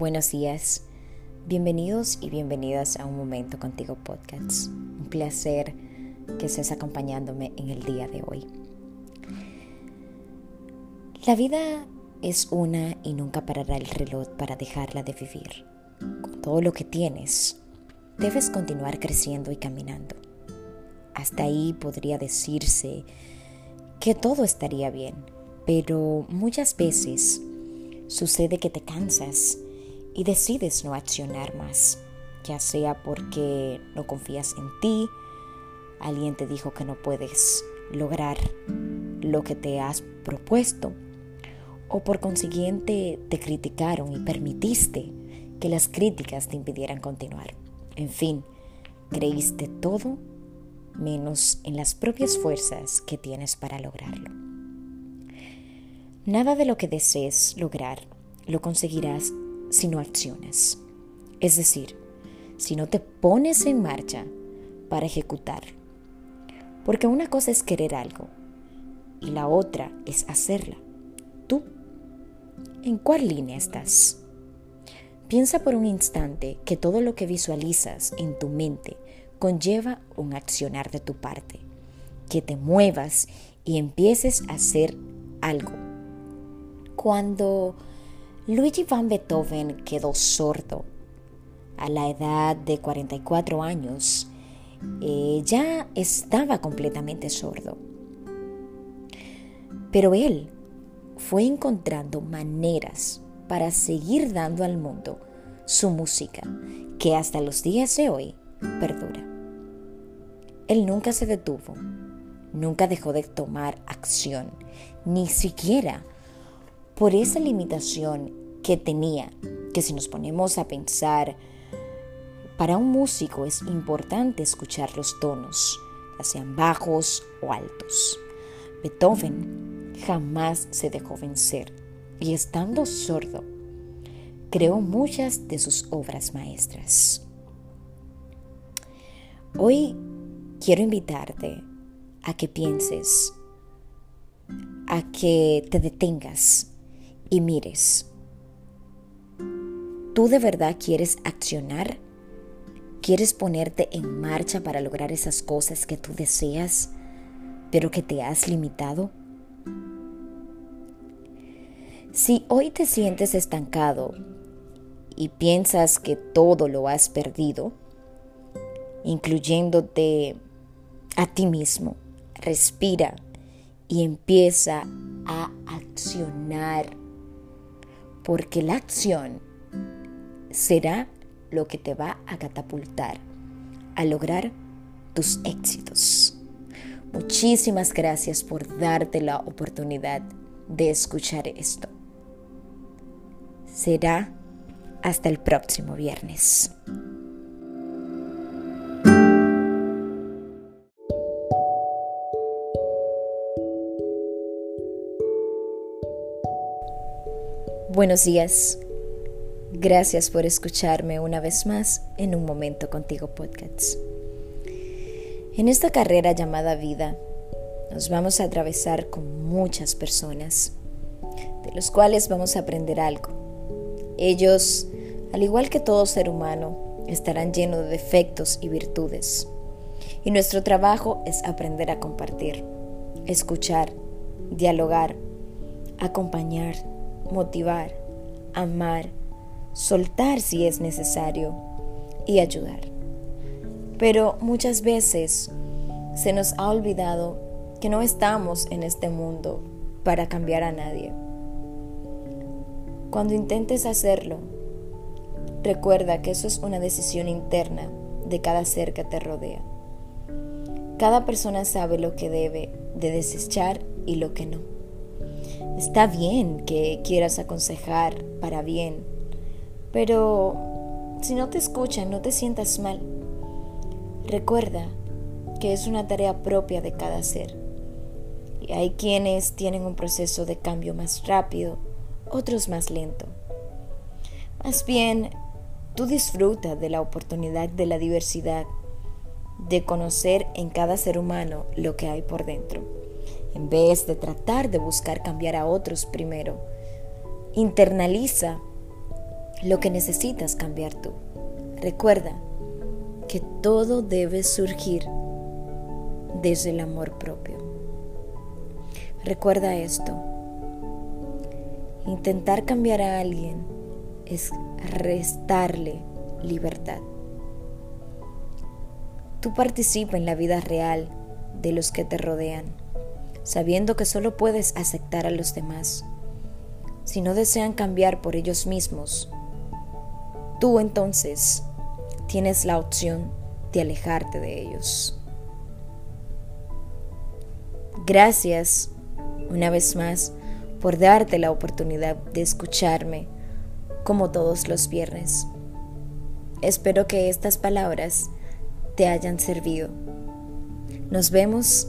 Buenos días, bienvenidos y bienvenidas a Un Momento Contigo Podcast. Un placer que estés acompañándome en el día de hoy. La vida es una y nunca parará el reloj para dejarla de vivir. Con todo lo que tienes, debes continuar creciendo y caminando. Hasta ahí podría decirse que todo estaría bien, pero muchas veces sucede que te cansas y decides no accionar más, ya sea porque no confías en ti, alguien te dijo que no puedes lograr lo que te has propuesto, o por consiguiente te criticaron y permitiste que las críticas te impidieran continuar. En fin, creíste todo menos en las propias fuerzas que tienes para lograrlo. Nada de lo que desees lograr lo conseguirás si no accionas. Es decir, si no te pones en marcha para ejecutar. Porque una cosa es querer algo y la otra es hacerla. ¿Tú? ¿En cuál línea estás? Piensa por un instante que todo lo que visualizas en tu mente conlleva un accionar de tu parte, que te muevas y empieces a hacer algo. Cuando Luigi van Beethoven quedó sordo. A la edad de 44 años, eh, ya estaba completamente sordo. Pero él fue encontrando maneras para seguir dando al mundo su música, que hasta los días de hoy perdura. Él nunca se detuvo, nunca dejó de tomar acción, ni siquiera por esa limitación que tenía, que si nos ponemos a pensar, para un músico es importante escuchar los tonos, ya sean bajos o altos. Beethoven jamás se dejó vencer y estando sordo, creó muchas de sus obras maestras. Hoy quiero invitarte a que pienses, a que te detengas y mires ¿Tú de verdad quieres accionar? ¿Quieres ponerte en marcha para lograr esas cosas que tú deseas, pero que te has limitado? Si hoy te sientes estancado y piensas que todo lo has perdido, incluyéndote a ti mismo, respira y empieza a accionar, porque la acción será lo que te va a catapultar a lograr tus éxitos. Muchísimas gracias por darte la oportunidad de escuchar esto. Será hasta el próximo viernes. Buenos días. Gracias por escucharme una vez más en Un Momento Contigo Podcast. En esta carrera llamada vida, nos vamos a atravesar con muchas personas, de los cuales vamos a aprender algo. Ellos, al igual que todo ser humano, estarán llenos de defectos y virtudes. Y nuestro trabajo es aprender a compartir, escuchar, dialogar, acompañar, motivar, amar, soltar si es necesario y ayudar. Pero muchas veces se nos ha olvidado que no estamos en este mundo para cambiar a nadie. Cuando intentes hacerlo, recuerda que eso es una decisión interna de cada ser que te rodea. Cada persona sabe lo que debe de desechar y lo que no. Está bien que quieras aconsejar para bien, pero si no te escuchan, no te sientas mal. Recuerda que es una tarea propia de cada ser. Y hay quienes tienen un proceso de cambio más rápido, otros más lento. Más bien, tú disfruta de la oportunidad de la diversidad, de conocer en cada ser humano lo que hay por dentro, en vez de tratar de buscar cambiar a otros primero. Internaliza lo que necesitas cambiar tú. Recuerda que todo debe surgir desde el amor propio. Recuerda esto. Intentar cambiar a alguien es restarle libertad. Tú participa en la vida real de los que te rodean, sabiendo que solo puedes aceptar a los demás. Si no desean cambiar por ellos mismos, tú entonces tienes la opción de alejarte de ellos. Gracias una vez más por darte la oportunidad de escucharme como todos los viernes. Espero que estas palabras te hayan servido. Nos vemos